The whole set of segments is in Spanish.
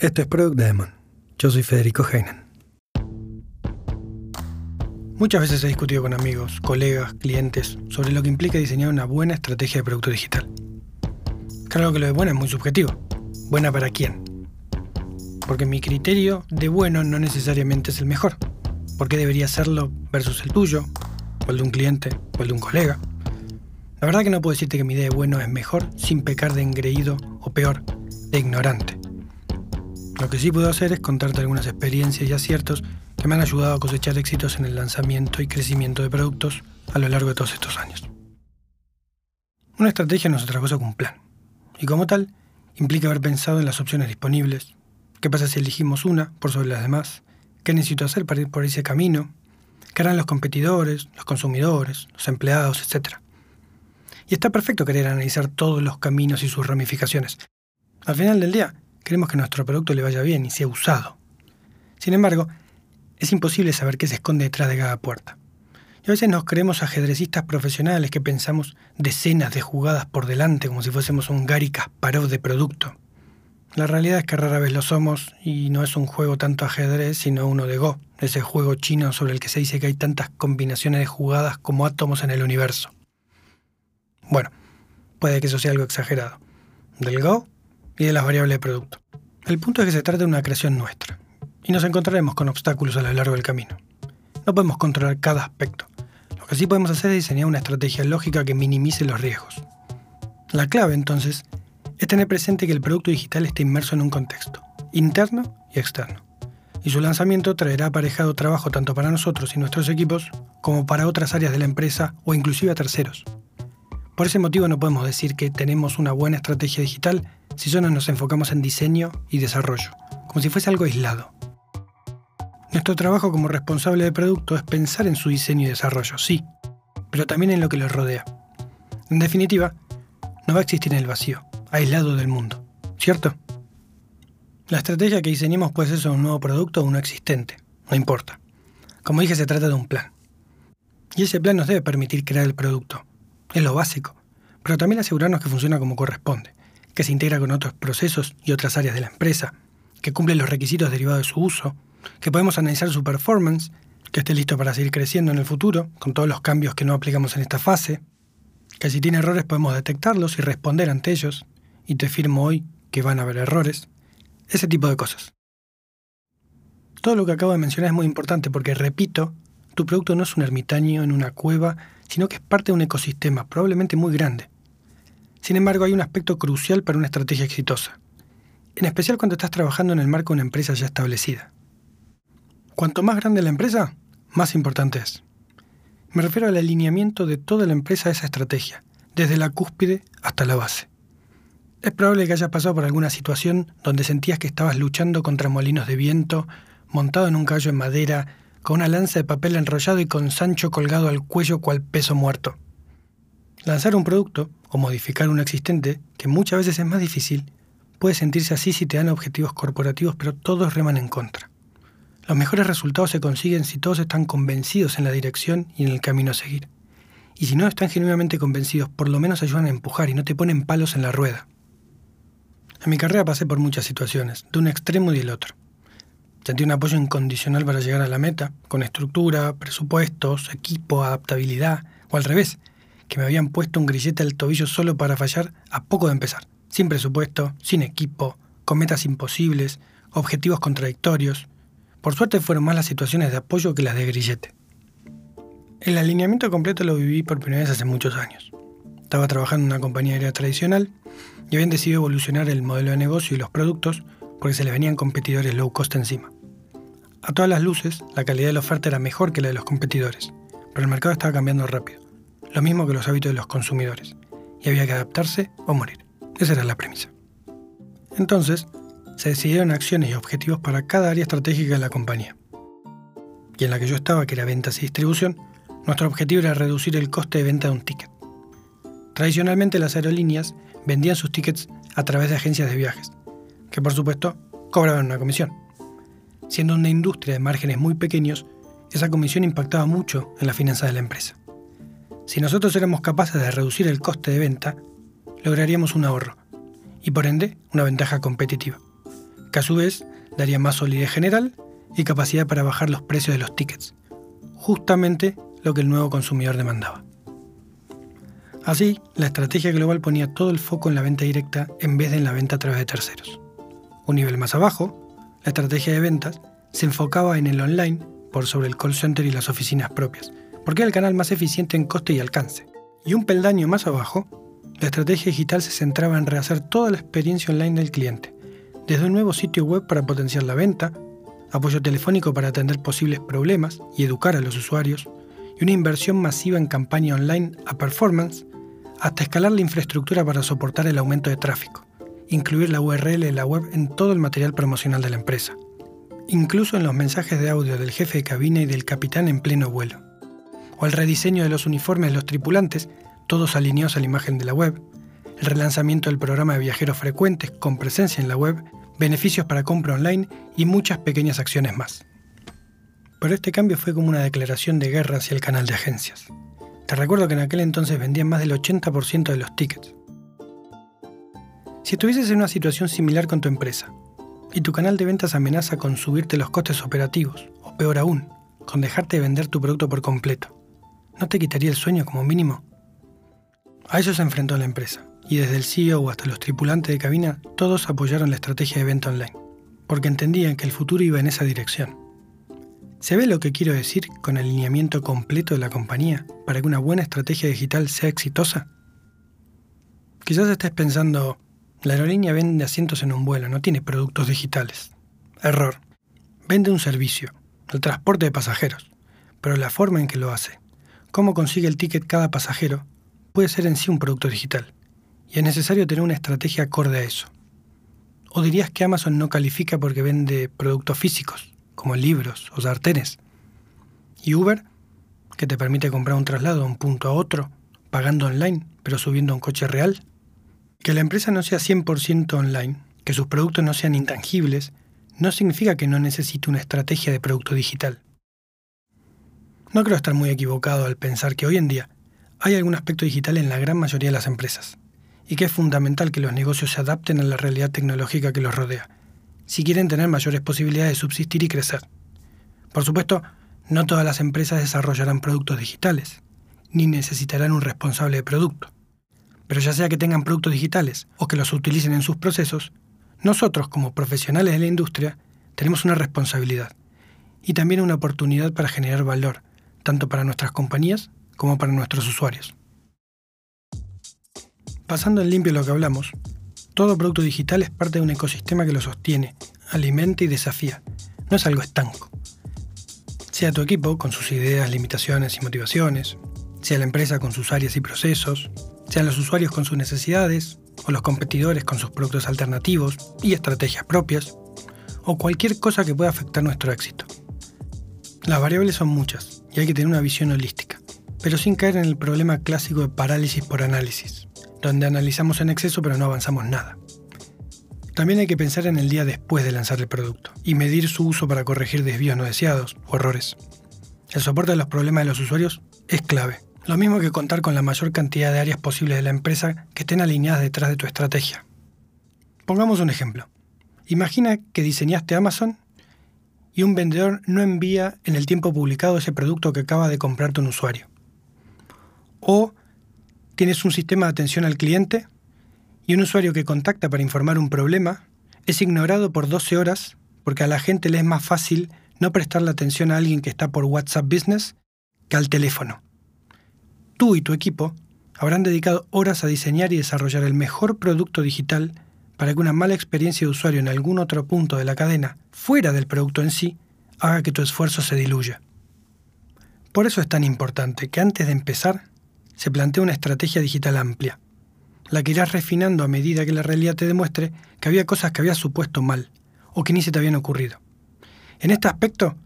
Esto es Product Demon. Yo soy Federico Heinen. Muchas veces he discutido con amigos, colegas, clientes sobre lo que implica diseñar una buena estrategia de producto digital. Claro que lo de bueno es muy subjetivo. ¿Buena para quién? Porque mi criterio de bueno no necesariamente es el mejor. ¿Por qué debería serlo versus el tuyo, o el de un cliente, o el de un colega? La verdad que no puedo decirte que mi idea de bueno es mejor sin pecar de engreído o peor, de ignorante. Lo que sí puedo hacer es contarte algunas experiencias y aciertos que me han ayudado a cosechar éxitos en el lanzamiento y crecimiento de productos a lo largo de todos estos años. Una estrategia no es otra cosa que un plan, y como tal, implica haber pensado en las opciones disponibles, qué pasa si elegimos una por sobre las demás, qué necesito hacer para ir por ese camino, qué harán los competidores, los consumidores, los empleados, etc. Y está perfecto querer analizar todos los caminos y sus ramificaciones. Al final del día, Queremos que nuestro producto le vaya bien y sea usado. Sin embargo, es imposible saber qué se esconde detrás de cada puerta. Y a veces nos creemos ajedrecistas profesionales que pensamos decenas de jugadas por delante como si fuésemos un Gary Kasparov de producto. La realidad es que rara vez lo somos y no es un juego tanto ajedrez sino uno de Go, ese juego chino sobre el que se dice que hay tantas combinaciones de jugadas como átomos en el universo. Bueno, puede que eso sea algo exagerado. Del Go y de las variables de producto. El punto es que se trata de una creación nuestra, y nos encontraremos con obstáculos a lo largo del camino. No podemos controlar cada aspecto. Lo que sí podemos hacer es diseñar una estrategia lógica que minimice los riesgos. La clave, entonces, es tener presente que el producto digital está inmerso en un contexto, interno y externo. Y su lanzamiento traerá aparejado trabajo tanto para nosotros y nuestros equipos como para otras áreas de la empresa o inclusive a terceros. Por ese motivo no podemos decir que tenemos una buena estrategia digital si solo nos enfocamos en diseño y desarrollo, como si fuese algo aislado. Nuestro trabajo como responsable de producto es pensar en su diseño y desarrollo, sí, pero también en lo que lo rodea. En definitiva, no va a existir en el vacío, aislado del mundo, ¿cierto? La estrategia que diseñemos puede ser un nuevo producto o uno existente, no importa. Como dije, se trata de un plan. Y ese plan nos debe permitir crear el producto. Es lo básico, pero también asegurarnos que funciona como corresponde, que se integra con otros procesos y otras áreas de la empresa, que cumple los requisitos derivados de su uso, que podemos analizar su performance, que esté listo para seguir creciendo en el futuro, con todos los cambios que no aplicamos en esta fase, que si tiene errores podemos detectarlos y responder ante ellos, y te firmo hoy que van a haber errores, ese tipo de cosas. Todo lo que acabo de mencionar es muy importante porque, repito, tu producto no es un ermitaño en una cueva, sino que es parte de un ecosistema probablemente muy grande, sin embargo, hay un aspecto crucial para una estrategia exitosa, en especial cuando estás trabajando en el marco de una empresa ya establecida. Cuanto más grande la empresa, más importante es. Me refiero al alineamiento de toda la empresa a esa estrategia, desde la cúspide hasta la base. Es probable que hayas pasado por alguna situación donde sentías que estabas luchando contra molinos de viento, montado en un caballo en madera, con una lanza de papel enrollado y con Sancho colgado al cuello cual peso muerto. Lanzar un producto o modificar uno existente, que muchas veces es más difícil, puede sentirse así si te dan objetivos corporativos, pero todos reman en contra. Los mejores resultados se consiguen si todos están convencidos en la dirección y en el camino a seguir. Y si no están genuinamente convencidos, por lo menos ayudan a empujar y no te ponen palos en la rueda. En mi carrera pasé por muchas situaciones, de un extremo y del otro. Sentí un apoyo incondicional para llegar a la meta, con estructura, presupuestos, equipo, adaptabilidad, o al revés, que me habían puesto un grillete al tobillo solo para fallar a poco de empezar, sin presupuesto, sin equipo, con metas imposibles, objetivos contradictorios. Por suerte fueron más las situaciones de apoyo que las de grillete. El alineamiento completo lo viví por primera vez hace muchos años. Estaba trabajando en una compañía aérea tradicional y habían decidido evolucionar el modelo de negocio y los productos porque se les venían competidores low cost encima. A todas las luces, la calidad de la oferta era mejor que la de los competidores, pero el mercado estaba cambiando rápido lo mismo que los hábitos de los consumidores, y había que adaptarse o morir. Esa era la premisa. Entonces, se decidieron acciones y objetivos para cada área estratégica de la compañía. Y en la que yo estaba, que era ventas y distribución, nuestro objetivo era reducir el coste de venta de un ticket. Tradicionalmente las aerolíneas vendían sus tickets a través de agencias de viajes, que por supuesto cobraban una comisión. Siendo una industria de márgenes muy pequeños, esa comisión impactaba mucho en la finanzas de la empresa. Si nosotros éramos capaces de reducir el coste de venta, lograríamos un ahorro y por ende una ventaja competitiva, que a su vez daría más solidez general y capacidad para bajar los precios de los tickets, justamente lo que el nuevo consumidor demandaba. Así, la estrategia global ponía todo el foco en la venta directa en vez de en la venta a través de terceros. Un nivel más abajo, la estrategia de ventas se enfocaba en el online por sobre el call center y las oficinas propias, porque era el canal más eficiente en coste y alcance. Y un peldaño más abajo, la estrategia digital se centraba en rehacer toda la experiencia online del cliente, desde un nuevo sitio web para potenciar la venta, apoyo telefónico para atender posibles problemas y educar a los usuarios, y una inversión masiva en campaña online a performance, hasta escalar la infraestructura para soportar el aumento de tráfico, incluir la URL de la web en todo el material promocional de la empresa, incluso en los mensajes de audio del jefe de cabina y del capitán en pleno vuelo, o el rediseño de los uniformes de los tripulantes, todos alineados a la imagen de la web, el relanzamiento del programa de viajeros frecuentes con presencia en la web, beneficios para compra online y muchas pequeñas acciones más. Pero este cambio fue como una declaración de guerra hacia el canal de agencias. Te recuerdo que en aquel entonces vendían más del 80% de los tickets. Si estuvieses en una situación similar con tu empresa y tu canal de ventas amenaza con subirte los costes operativos, o peor aún, con dejarte de vender tu producto por completo, ¿no te quitaría el sueño como mínimo? A eso se enfrentó la empresa y desde el CEO hasta los tripulantes de cabina, todos apoyaron la estrategia de venta online, porque entendían que el futuro iba en esa dirección. ¿Se ve lo que quiero decir con el alineamiento completo de la compañía para que una buena estrategia digital sea exitosa? Quizás estés pensando, la aerolínea vende asientos en un vuelo, no tiene productos digitales. Error. Vende un servicio, el transporte de pasajeros, pero la forma en que lo hace, cómo consigue el ticket cada pasajero, puede ser en sí un producto digital y es necesario tener una estrategia acorde a eso. ¿O dirías que Amazon no califica porque vende productos físicos, como libros o sartenes? ¿Y Uber, que te permite comprar un traslado de un punto a otro, pagando online, pero subiendo un coche real? Que la empresa no sea 100% online, que sus productos no sean intangibles, no significa que no necesite una estrategia de producto digital. No creo estar muy equivocado al pensar que hoy en día hay algún aspecto digital en la gran mayoría de las empresas y que es fundamental que los negocios se adapten a la realidad tecnológica que los rodea, si quieren tener mayores posibilidades de subsistir y crecer. Por supuesto, no todas las empresas desarrollarán productos digitales, ni necesitarán un responsable de producto. Pero ya sea que tengan productos digitales o que los utilicen en sus procesos, nosotros como profesionales de la industria tenemos una responsabilidad y también una oportunidad para generar valor, tanto para nuestras compañías como para nuestros usuarios. Pasando en limpio lo que hablamos, todo producto digital es parte de un ecosistema que lo sostiene, alimenta y desafía. No es algo estanco. Sea tu equipo con sus ideas, limitaciones y motivaciones, sea la empresa con sus áreas y procesos, sean los usuarios con sus necesidades, o los competidores con sus productos alternativos y estrategias propias, o cualquier cosa que pueda afectar nuestro éxito. Las variables son muchas y hay que tener una visión holística, pero sin caer en el problema clásico de parálisis por análisis donde analizamos en exceso pero no avanzamos nada. También hay que pensar en el día después de lanzar el producto y medir su uso para corregir desvíos no deseados o errores. El soporte de los problemas de los usuarios es clave. Lo mismo que contar con la mayor cantidad de áreas posibles de la empresa que estén alineadas detrás de tu estrategia. Pongamos un ejemplo. Imagina que diseñaste Amazon y un vendedor no envía en el tiempo publicado ese producto que acaba de comprarte un usuario. O tienes un sistema de atención al cliente y un usuario que contacta para informar un problema es ignorado por 12 horas porque a la gente le es más fácil no prestarle atención a alguien que está por WhatsApp Business que al teléfono. Tú y tu equipo habrán dedicado horas a diseñar y desarrollar el mejor producto digital para que una mala experiencia de usuario en algún otro punto de la cadena, fuera del producto en sí, haga que tu esfuerzo se diluya. Por eso es tan importante que antes de empezar se plantea una estrategia digital amplia, la que irás refinando a medida que la realidad te demuestre que había cosas que habías supuesto mal o que ni se te habían ocurrido. En este aspecto,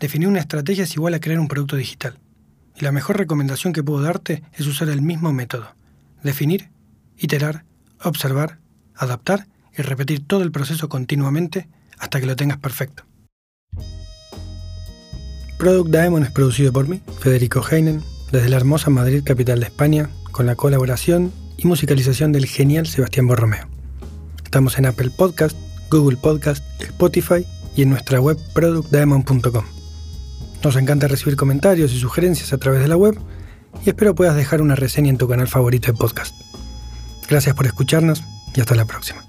definir una estrategia es igual a crear un producto digital. Y la mejor recomendación que puedo darte es usar el mismo método. Definir, iterar, observar, adaptar y repetir todo el proceso continuamente hasta que lo tengas perfecto. Product Diamond es producido por mí, Federico Heinen, desde la hermosa Madrid, capital de España, con la colaboración y musicalización del genial Sebastián Borromeo. Estamos en Apple Podcast, Google Podcast, Spotify y en nuestra web productdiamond.com. Nos encanta recibir comentarios y sugerencias a través de la web y espero puedas dejar una reseña en tu canal favorito de podcast. Gracias por escucharnos y hasta la próxima.